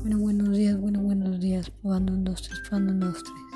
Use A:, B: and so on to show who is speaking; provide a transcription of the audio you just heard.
A: Bueno, buenos días, bueno, buenos días. Probando un, dos, tres, probando un, dos, tres.